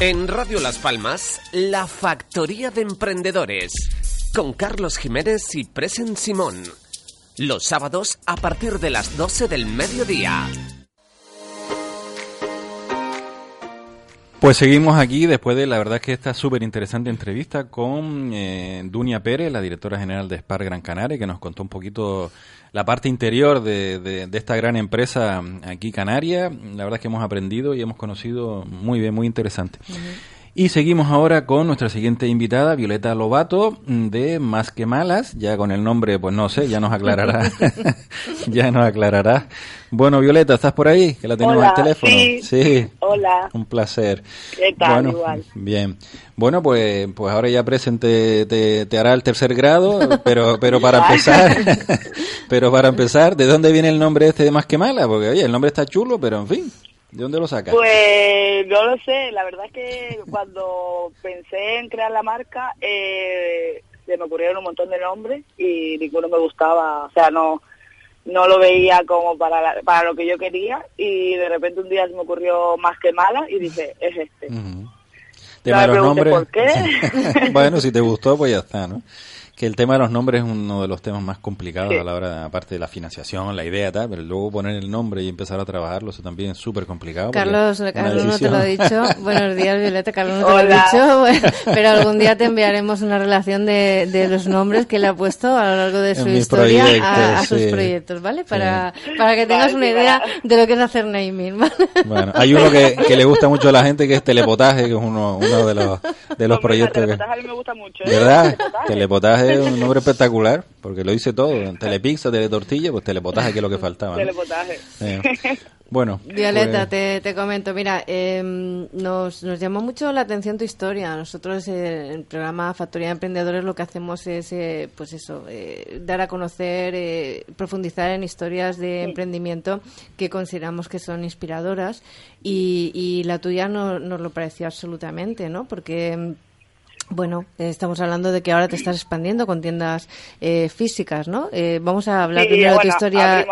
En Radio Las Palmas, La Factoría de Emprendedores, con Carlos Jiménez y Presen Simón. Los sábados a partir de las 12 del mediodía. Pues seguimos aquí después de la verdad que esta súper interesante entrevista con eh, Dunia Pérez, la directora general de Spar Gran Canaria, que nos contó un poquito la parte interior de, de, esta gran empresa aquí Canaria. La verdad es que hemos aprendido y hemos conocido muy bien, muy interesante. Y seguimos ahora con nuestra siguiente invitada, Violeta Lobato, de Más que Malas, ya con el nombre, pues no sé, ya nos aclarará, ya nos aclarará. Bueno, Violeta, ¿estás por ahí? Que la tenemos al teléfono. Sí. Hola. Un placer. ¿Qué tal? Igual. Bien. Bueno, pues, pues ahora ya presente te, te, hará el tercer grado, pero, pero para empezar, pero para empezar, ¿de dónde viene el nombre este de Más que Malas? Porque oye, el nombre está chulo, pero en fin. ¿De dónde lo sacas? Pues no lo sé, la verdad es que cuando pensé en crear la marca eh, se me ocurrieron un montón de nombres y ninguno me gustaba, o sea, no no lo veía como para, para lo que yo quería y de repente un día se me ocurrió más que mala y dije, es este. los nombres. ¿Por qué? bueno, si te gustó, pues ya está, ¿no? Que el tema de los nombres es uno de los temas más complicados a la hora, aparte de la financiación, la idea, tal, pero luego poner el nombre y empezar a trabajarlo, eso también es súper complicado. Carlos, Carlos no te lo ha dicho. Buenos días, Violeta, Carlos no te lo ha dicho. pero algún día te enviaremos una relación de, de, los nombres que le ha puesto a lo largo de su historia a, sus proyectos, ¿vale? Para, para que tengas una idea de lo que es hacer naming, ¿vale? Bueno, hay uno que, que, le gusta mucho a la gente que es telepotaje, que es uno, uno de los, de los proyectos. Telepotaje a mí me gusta mucho. ¿eh? ¿Verdad? telepotaje un nombre espectacular, porque lo hice todo. Telepizza, teletortilla, pues telepotaje, que es lo que faltaba. Telepotaje. Eh, bueno. Violeta, pues- te, te, comento, mira, em, nos, nos llamó mucho la atención tu historia. Nosotros eh, en el programa Factoría de Emprendedores lo que hacemos es, eh, pues eso, dar a conocer, profundizar en historias de emprendimiento que consideramos que son inspiradoras y, y la tuya no, nos lo pareció absolutamente, ¿no? Porque em, bueno, estamos hablando de que ahora te estás expandiendo con tiendas eh, físicas, ¿no? Eh, vamos a hablar primero de tu historia,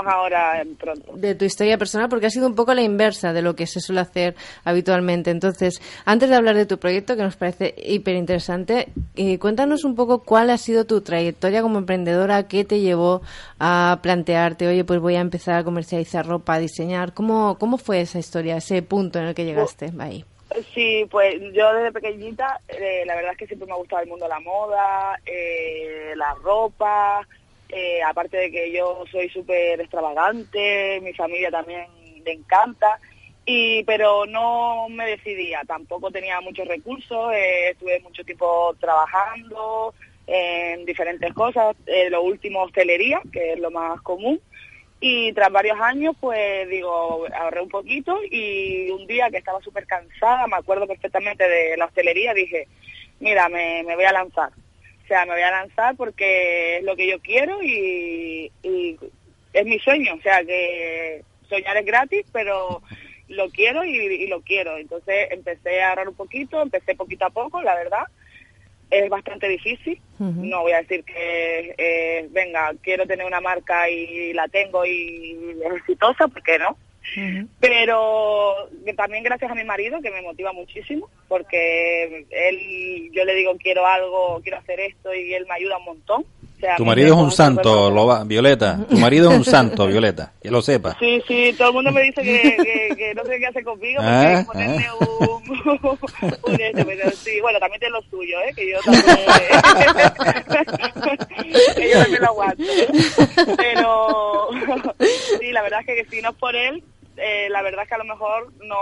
de tu historia personal, porque ha sido un poco la inversa de lo que se suele hacer habitualmente. Entonces, antes de hablar de tu proyecto, que nos parece hiper interesante, eh, cuéntanos un poco cuál ha sido tu trayectoria como emprendedora, qué te llevó a plantearte, oye, pues voy a empezar a comercializar ropa, a diseñar. ¿Cómo, cómo fue esa historia, ese punto en el que llegaste ahí? Sí, pues yo desde pequeñita, eh, la verdad es que siempre me ha gustado el mundo de la moda, eh, la ropa, eh, aparte de que yo soy súper extravagante, mi familia también le encanta, y pero no me decidía, tampoco tenía muchos recursos, estuve mucho tiempo trabajando en diferentes cosas, lo último hostelería, que es lo más común, y tras varios años, pues digo, ahorré un poquito y un día que estaba súper cansada, me acuerdo perfectamente de la hostelería, dije, mira, me, me, voy a lanzar. O sea, me voy a lanzar porque es lo que yo quiero y, es mi sueño. O sea, que soñar es gratis, pero lo quiero y, y lo quiero. Entonces empecé a ahorrar un poquito, empecé poquito a poco, la verdad es bastante difícil. No voy a decir que, eh, venga, quiero tener una marca y la tengo y es exitosa, porque no. Pero también gracias a mi marido, que me motiva muchísimo, porque él, yo le digo, quiero algo, quiero hacer esto, y él me ayuda un montón tu marido es un santo, lo Violeta. Tu marido es un santo, Violeta. Que lo sepa. Sí, sí, todo el mundo me dice que, que, no sé qué hace conmigo porque hay que ah, ponerme ah. un, un este, pero sí, bueno, también tiene lo suyo, ¿eh? Que yo también, que yo también lo aguanto. Pero sí, la verdad es que, si no es por él, eh, la verdad es que a lo mejor no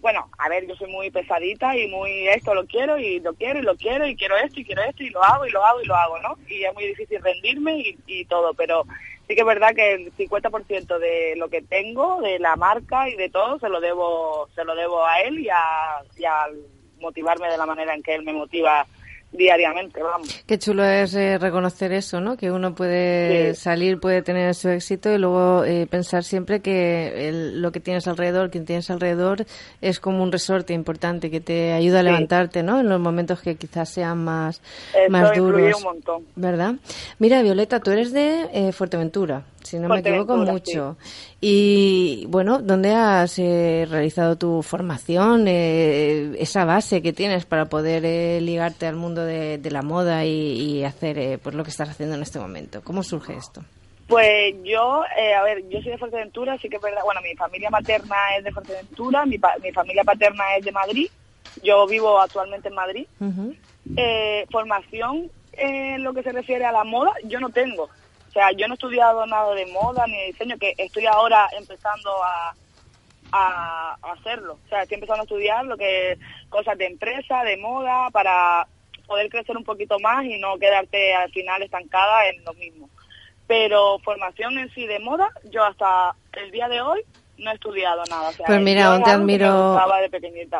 bueno, a ver, yo soy muy pesadita y muy esto lo quiero y lo quiero y lo quiero y quiero esto y quiero esto y lo hago y lo hago y lo hago, ¿no? Y es muy difícil rendirme y, y todo, pero sí que es verdad que el 50% de lo que tengo, de la marca y de todo, se lo debo, se lo debo a él y a, y a motivarme de la manera en que él me motiva diariamente, vamos. Qué chulo es eh, reconocer eso, ¿no? Que uno puede salir, puede tener su éxito y luego eh, pensar siempre que lo que tienes alrededor, quien tienes alrededor, es como un resorte importante que te ayuda a levantarte, ¿no? En los momentos que quizás sean más, más duros. un montón. ¿Verdad? Mira, Violeta, tú eres de eh, Fuerteventura si no me equivoco mucho. Y bueno, ¿dónde has eh, realizado tu formación, eh, esa base que tienes para poder eh, ligarte al mundo de, la moda y, hacer pues lo que estás haciendo en este momento? ¿Cómo surge esto? Pues yo, a ver, yo soy de Fuerteventura, así que es verdad, bueno, mi familia materna es de Fuerteventura, mi, mi familia paterna es de Madrid, yo vivo actualmente en Madrid. formación en lo que se refiere a la moda, yo no tengo. O sea, yo no he estudiado nada de moda ni de diseño, que estoy ahora empezando a, a, hacerlo. O sea, estoy empezando a estudiar lo que cosas de empresa, de moda, para poder crecer un poquito más y no quedarte al final estancada en lo mismo. Pero formación en sí de moda, yo hasta el día de hoy no he estudiado nada. pues mira, aún te admiro,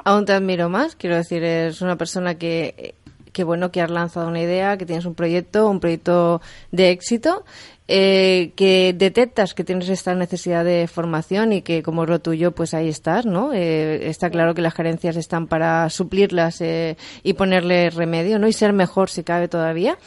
aún te admiro más. Quiero decir, es una persona que que bueno que has lanzado una idea, que tienes un proyecto, un proyecto de éxito, eh, que detectas que tienes esta necesidad de formación y que como es lo tuyo, pues ahí estás, ¿no? Eh, está claro que las carencias están para suplirlas eh, y ponerle remedio, ¿no? Y ser mejor si cabe todavía.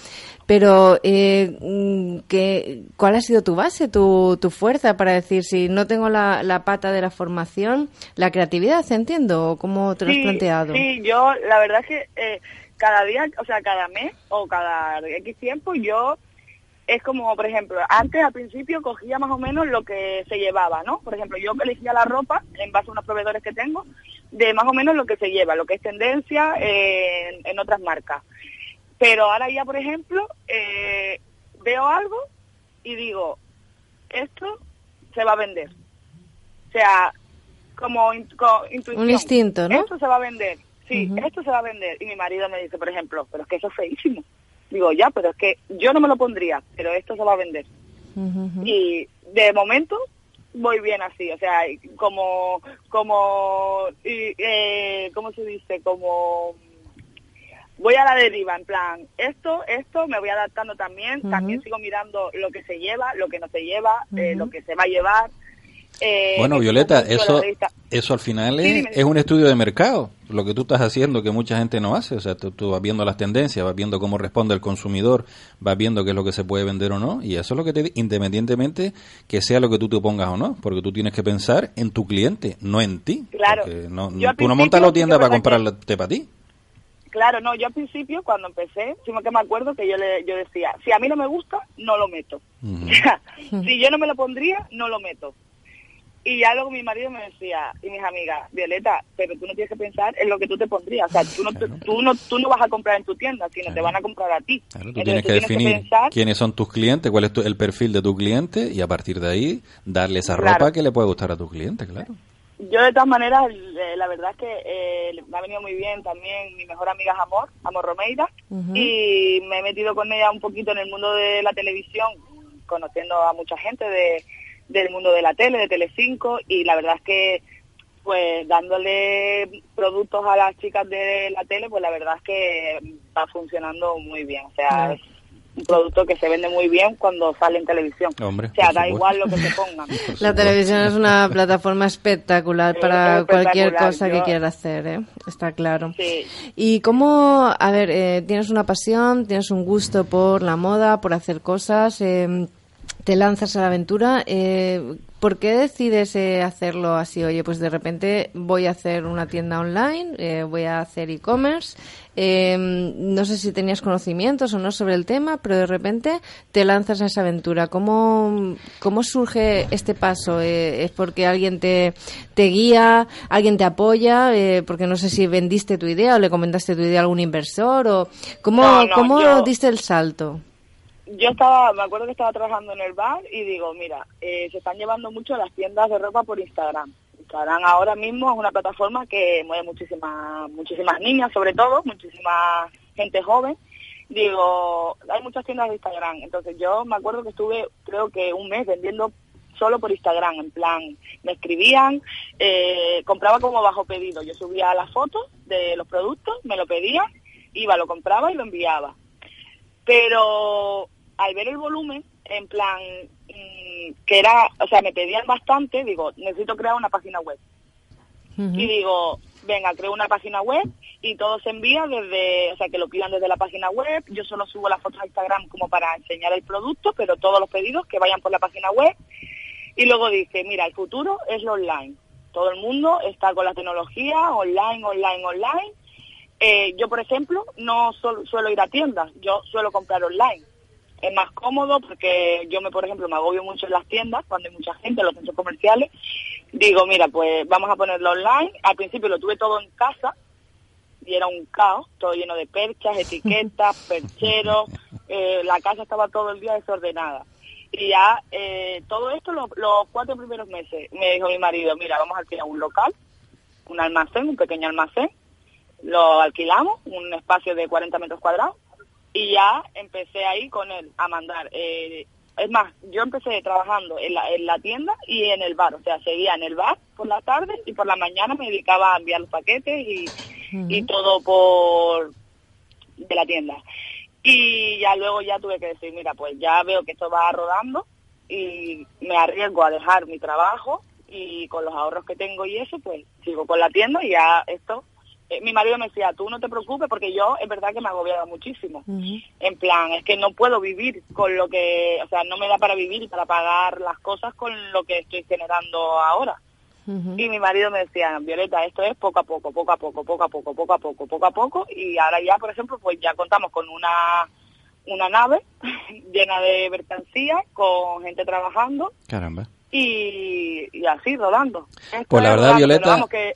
Pero, mm, ¿qué, ¿cuál ha sido tu base, tu, tu fuerza para decir si no tengo la, la pata de la formación, la creatividad, entiendo? ¿Cómo te lo has planteado? Sí, yo la verdad es que cada día, o sea, cada mes o cada X tiempo yo es como, por ejemplo, antes al principio cogía más o menos lo que se llevaba, ¿no? Por ejemplo, yo elegía la ropa en base a unos proveedores que tengo de más o menos lo que se lleva, lo que es tendencia en, otras marcas. Pero ahora ya, por ejemplo, eh, veo algo y digo, esto se va a vender. O sea, como, intuición. Un instinto, ¿no? Esto se va a vender sí, esto se va a vender. Y mi marido me dice, por ejemplo, pero es que eso es feísimo. Digo, ya, pero es que yo no me lo pondría, pero esto se va a vender. Y de momento voy bien así, o sea, como, como, y, eh, ¿cómo se dice? Como voy a la deriva, en plan, esto, esto, me voy adaptando también, también sigo mirando lo que se lleva, lo que no se lleva, eh, lo que se va a llevar, eh, bueno, Violeta, eso, eso al final es, un estudio de mercado, lo que tú estás haciendo que mucha gente no hace. O sea, tú, vas viendo las tendencias, vas viendo cómo responde el consumidor, vas viendo qué es lo que se puede vender o no, y eso es lo que te, independientemente que sea lo que tú te pongas o no, porque tú tienes que pensar en tu cliente, no en ti. Claro. No, tú no montas la tienda para comprarte para ti. Claro, no, yo al principio cuando empecé, sí que me acuerdo que yo le yo decía, si a mí no me gusta, no lo meto. si yo no me lo pondría, no lo meto. Y ya luego mi marido me decía, y mis amigas, Violeta, pero tú no tienes que pensar en lo que tú te pondrías. O sea, tú no, tú no, tú no vas a comprar en tu tienda, sino te van a comprar a ti. Claro, tú tienes que definir quiénes son tus clientes, cuál es el perfil de tu cliente y a partir de ahí darle esa ropa que le puede gustar a tu cliente, claro. Yo de todas maneras, eh, la verdad es que eh, me ha venido muy bien también mi mejor amiga es Amor, Amor Romeira, y me he metido con ella un poquito en el mundo de la televisión, conociendo a mucha gente de del mundo de la tele, de Telecinco, y la verdad es que pues dándole productos a las chicas de la tele, pues la verdad es que va funcionando muy bien. O sea, es un producto que se vende muy bien cuando sale en televisión. o sea, da igual lo que se pongan. La televisión es una plataforma espectacular para cualquier cosa que quieras hacer, ¿eh? está claro. Sí. Y cómo, a ver, eh, tienes una pasión, tienes un gusto por la moda, por hacer cosas. Eh, te lanzas a la aventura. Eh, ¿Por qué decides eh, hacerlo así? Oye, pues de repente voy a hacer una tienda online, eh, voy a hacer e-commerce. no sé si tenías conocimientos o no sobre el tema, pero de repente te lanzas a esa aventura. ¿Cómo, cómo surge este paso? ¿Es porque alguien te, te guía, alguien te apoya? porque no sé si vendiste tu idea o le comentaste tu idea a algún inversor. o ¿Cómo, ¿cómo diste el salto? Yo estaba, me acuerdo que estaba trabajando en el bar y digo, mira, eh, se están llevando mucho las tiendas de ropa por Instagram. Instagram ahora mismo es una plataforma que mueve muchísimas, muchísimas niñas, sobre todo, muchísima gente joven. Digo, hay muchas tiendas de Instagram. Entonces yo me acuerdo que estuve, creo que un mes vendiendo solo por Instagram, en plan, me escribían, eh, compraba como bajo pedido. Yo subía las fotos de los productos, me lo pedían, iba, lo compraba y lo enviaba. Pero al ver el volumen, en plan, mm, que era, o sea, me pedían bastante, digo, necesito crear una página web. Y digo, venga, creo una página web y todo se envía desde, o sea, que lo pidan desde la página web. Yo solo subo las fotos a Instagram como para enseñar el producto, pero todos los pedidos que vayan por la página web. Y luego dije, mira, el futuro es lo online. Todo el mundo está con la tecnología, online, online, online. Eh, yo, por ejemplo, no suelo ir a tiendas, yo suelo comprar online es más cómodo porque yo me, por ejemplo, me agobio mucho en las tiendas cuando hay mucha gente, en los centros comerciales. Digo, mira, pues vamos a ponerlo online. Al principio lo tuve todo en casa y era un caos, todo lleno de perchas, etiquetas, percheros. Eh, la casa estaba todo el día desordenada. Y ya eh, todo esto, los, cuatro primeros meses, me dijo mi marido, mira, vamos a alquilar un local, un almacén, un pequeño almacén. Lo alquilamos, un espacio de 40 metros cuadrados y ya empecé ahí con él a mandar. Eh, es más, yo empecé trabajando en la, en la tienda y en el bar, o sea, seguía en el bar por la tarde y por la mañana me dedicaba a enviar los paquetes y, y todo por de la tienda. Y ya luego ya tuve que decir, mira, pues ya veo que esto va rodando y me arriesgo a dejar mi trabajo y con los ahorros que tengo y eso, pues sigo con la tienda y ya esto eh, mi marido me decía, tú no te preocupes porque yo es verdad que me agobiaba muchísimo. En plan, es que no puedo vivir con lo que, o sea, no me da para vivir y para pagar las cosas con lo que estoy generando ahora. Y mi marido me decía, Violeta, esto es poco a poco, poco a poco, poco a poco, poco a poco, poco a poco. Y ahora ya, por ejemplo, pues ya contamos con una una nave llena de mercancía, con gente trabajando. Caramba. Y, así, rodando. pues la verdad, Violeta, que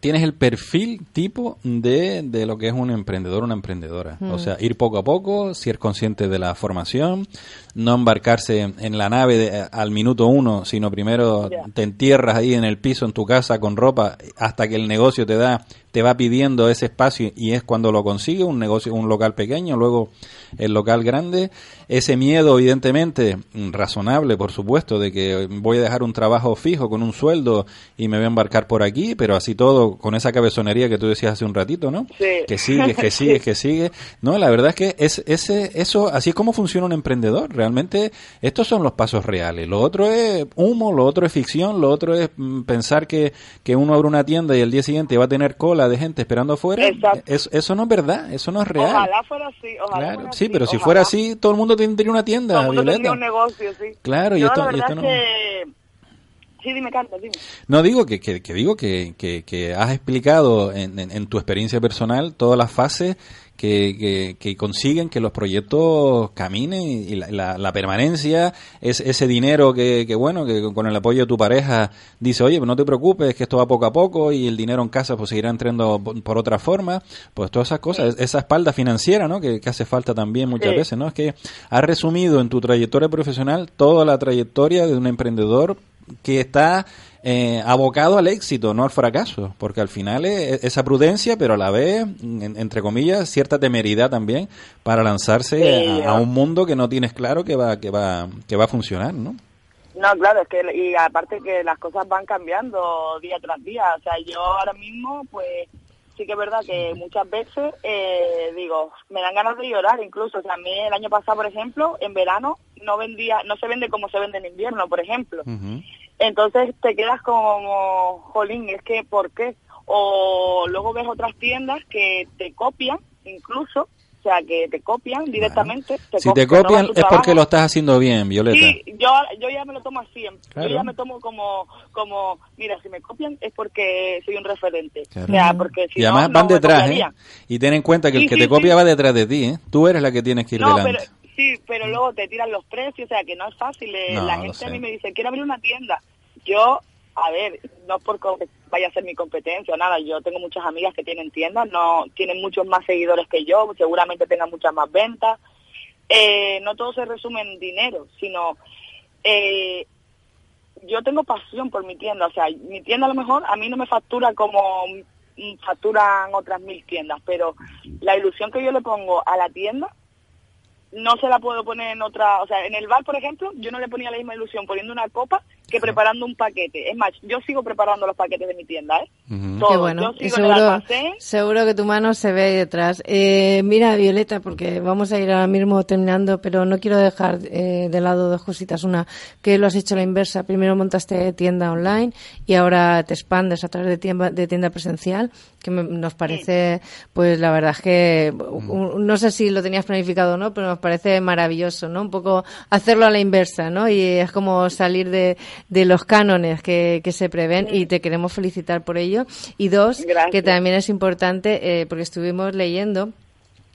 tienes el perfil tipo de, de, lo que es un emprendedor, una emprendedora. O mm. sea, ir poco a poco, ser consciente de la formación, no embarcarse en la nave de, al minuto uno, sino primero te entierras ahí en el piso en tu casa con ropa hasta que el negocio te da te va pidiendo ese espacio y es cuando lo consigue un negocio un local pequeño luego el local grande. Ese miedo evidentemente razonable por supuesto de que voy a dejar un trabajo fijo con un sueldo y me voy a embarcar por aquí pero así todo con esa cabezonería que tú decías hace un ratito no que sigue que sigue que sigue. No la verdad es que es ese eso así es como funciona un emprendedor. Realmente estos son los pasos reales. Lo otro es humo lo otro es ficción lo otro es mm, pensar que que uno abre una tienda y el día siguiente va a tener cola de gente esperando afuera, eso no es verdad, eso no es real. Ojalá fuera así, ojalá fuera sí, pero si fuera así, todo el mundo tendría una tienda, todo el mundo Tendría un negocio, sí. Claro, y esto, no... Sí, dime, Carlos, dime. No, digo que, que, digo que, que, has explicado en, en, tu experiencia personal todas las fases que, que, consiguen que los proyectos caminen y la, la, permanencia, es ese dinero que, que, bueno, que con el apoyo de tu pareja dice, oye, pues no te preocupes, que esto va poco a poco y el dinero en casa pues seguirá entrando por, otra forma, pues todas esas cosas, esa espalda financiera, ¿no? Que, hace falta también muchas veces, ¿no? Es que has resumido en tu trayectoria profesional toda la trayectoria de un emprendedor que está eh, abocado al éxito, no al fracaso, porque al final es esa prudencia, pero a la vez, entre comillas, cierta temeridad también para lanzarse a, un mundo que no tienes claro que va, que va, que va a funcionar, ¿no? No, claro, es que y aparte que las cosas van cambiando día tras día, o sea, yo ahora mismo, pues sí que es verdad que muchas veces eh, digo, me dan ganas de llorar incluso, o sea, a mí el año pasado, por ejemplo, en verano no vendía, no se vende como se vende en invierno, por ejemplo. Entonces te quedas como, jolín, es que, ¿por qué? O luego ves otras tiendas que te copian, incluso, o sea, que te copian directamente. si te copian es porque lo estás haciendo bien, Violeta. Sí, yo, yo ya me lo tomo así. Yo ya me tomo como, como, mira, si me copian es porque soy un referente. O sea, porque si y además van detrás, ¿eh? Y ten en cuenta que el que te copia va detrás de ti, ¿eh? Tú eres la que tienes que ir delante. Sí, pero luego te tiran los precios, o sea, que no es fácil. Eh, la gente a mí me dice, quiero abrir una tienda. Yo, a ver, no es porque vaya a ser mi competencia nada, yo tengo muchas amigas que tienen tiendas, no tienen muchos más seguidores que yo, seguramente tengan muchas más ventas. Eh, no todo se resume en dinero, sino eh, yo tengo pasión por mi tienda, o sea, mi tienda a lo mejor a mí no me factura como facturan otras mil tiendas, pero la ilusión que yo le pongo a la tienda no se la puedo poner en otra, o sea, en el bar, por ejemplo, yo no le ponía la misma ilusión poniendo una copa que preparando un paquete. Es más, yo sigo preparando los paquetes de mi tienda, ¿eh? Qué bueno. seguro, seguro que tu mano se ve ahí detrás. Eh, mira, Violeta, porque vamos a ir ahora mismo terminando, pero no quiero dejar eh, de lado dos cositas. Una, que lo has hecho a la inversa. Primero montaste tienda online y ahora te expandes a través de tienda, de tienda presencial, que nos parece, pues la verdad es que, no sé si lo tenías planificado o no, pero nos parece maravilloso, ¿no? Un poco hacerlo a la inversa, ¿no? Y es como salir de de los cánones que, que se prevén y te queremos felicitar por ello. Y dos, que también es importante, eh, porque estuvimos leyendo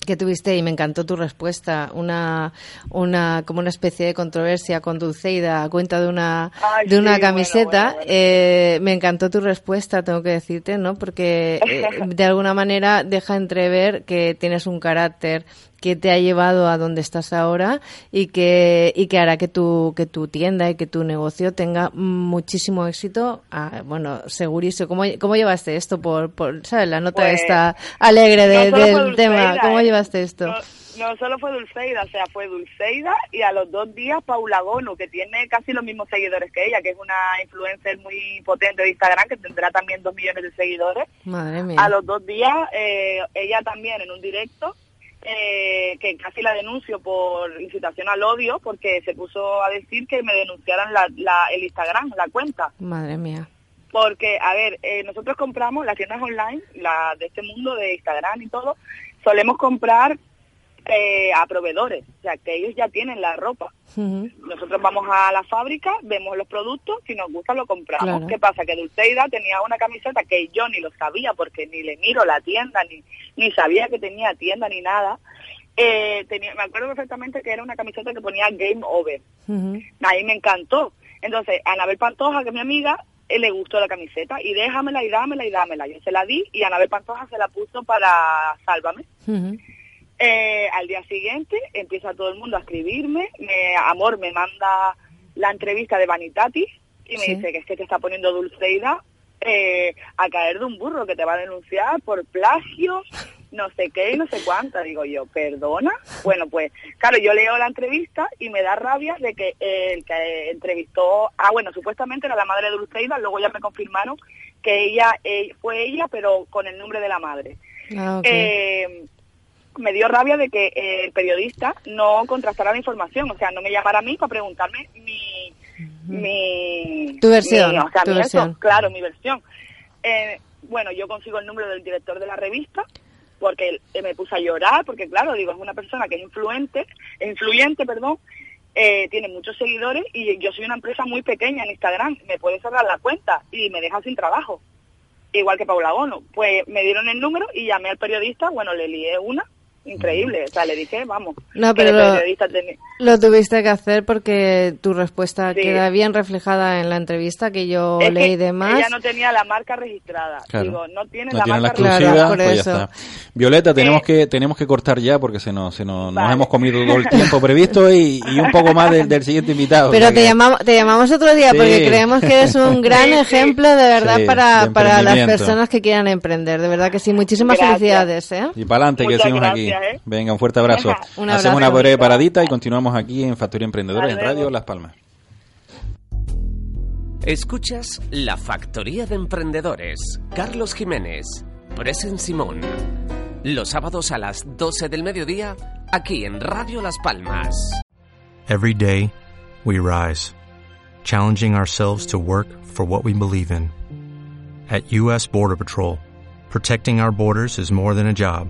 que tuviste y me encantó tu respuesta una una como una especie de controversia con Dulceida a cuenta de una de una camiseta. eh, me encantó tu respuesta tengo que decirte no porque eh, de alguna manera deja entrever que tienes un carácter que te ha llevado a donde estás ahora y que, y que hará que tu, que tu tienda y que tu negocio tenga muchísimo éxito. Ah, bueno, segurísimo. ¿Cómo, ¿Cómo llevaste esto? Por, por ¿sabes? La nota pues, esta alegre del tema. ¿Cómo ¿eh? llevaste esto? No, solo fue Dulceida, o sea, fue Dulceida y a los dos días Paula Gonu, que tiene casi los mismos seguidores que ella, que es una influencer muy potente de Instagram, que tendrá también dos millones de seguidores. Madre mía. A los dos días, eh, ella también en un directo eh, que casi la denuncio por incitación al odio porque se puso a decir que me denunciaran la, el Instagram, la cuenta. Madre mía. Porque, a ver, eh, nosotros compramos las tiendas online, la de este mundo de Instagram y todo, solemos comprar eh, a proveedores, o sea, que ellos ya tienen la ropa. Nosotros vamos a la fábrica, vemos los productos, si nos gusta lo compramos. ¿Qué pasa? Que Dulceida tenía una camiseta que yo ni lo sabía porque ni le miro la tienda, ni, ni sabía que tenía tienda ni nada. Eh, tenía, me acuerdo perfectamente que era una camiseta que ponía Game Over. Ahí me encantó. Entonces, Anabel Pantoja, que es mi amiga, eh, le gustó la camiseta y déjamela y dámela y dámela. Yo se la di y Anabel Pantoja se la puso para Sálvame. Eh, al día siguiente empieza todo el mundo a escribirme, me, Amor me manda la entrevista de Vanitatis y me dice que es que te está poniendo Dulceida eh, a caer de un burro que te va a denunciar por plagio, no sé qué y no sé cuánta. Digo yo, ¿perdona? Bueno, pues claro, yo leo la entrevista y me da rabia de que el que entrevistó, ah, bueno, supuestamente era la madre de Dulceida, luego ya me confirmaron que ella eh, fue ella, pero con el nombre de la madre. Ah, eh, me dio rabia de que el periodista no contrastara la información, o sea, no me llamara a mí para preguntarme mi... mi tu versión, tu versión. claro, mi versión. Eh, bueno, yo consigo el número del director de la revista porque me puse a llorar, porque claro, digo, es una persona que es influente, influyente, perdón, eh, tiene muchos seguidores y yo soy una empresa muy pequeña en Instagram, me puede cerrar la cuenta y me deja sin trabajo, igual que Paula Bono. Pues me dieron el número y llamé al periodista, bueno, le lié una increíble. O sea, le dije, vamos, no, pero lo, tuviste que hacer porque tu respuesta queda bien reflejada en la entrevista que yo leí de más. Ella no tenía la marca registrada. Digo, no tiene la marca registrada. Pues Violeta, tenemos eh, que tenemos que cortar ya porque se nos, se nos, hemos comido todo el tiempo previsto y, un poco más del, siguiente invitado. Pero te, llamamos, te llamamos otro día porque creemos que eres un gran ejemplo de verdad para, para las personas que quieran emprender. De verdad que sí. Muchísimas felicidades. ¿eh? Y para adelante, que seguimos aquí. ¿Eh? Venga, un fuerte abrazo. Hacemos una breve paradita y continuamos aquí en Factoría Emprendedora en Radio Las Palmas. Escuchas La Factoría de Emprendedores. Carlos Jiménez, Presen Simón. Los sábados a las 12 del mediodía, aquí en Radio Las Palmas. Every day, we rise, challenging ourselves to work for what we believe in. At U.S. Border Patrol, protecting our borders is more than a job.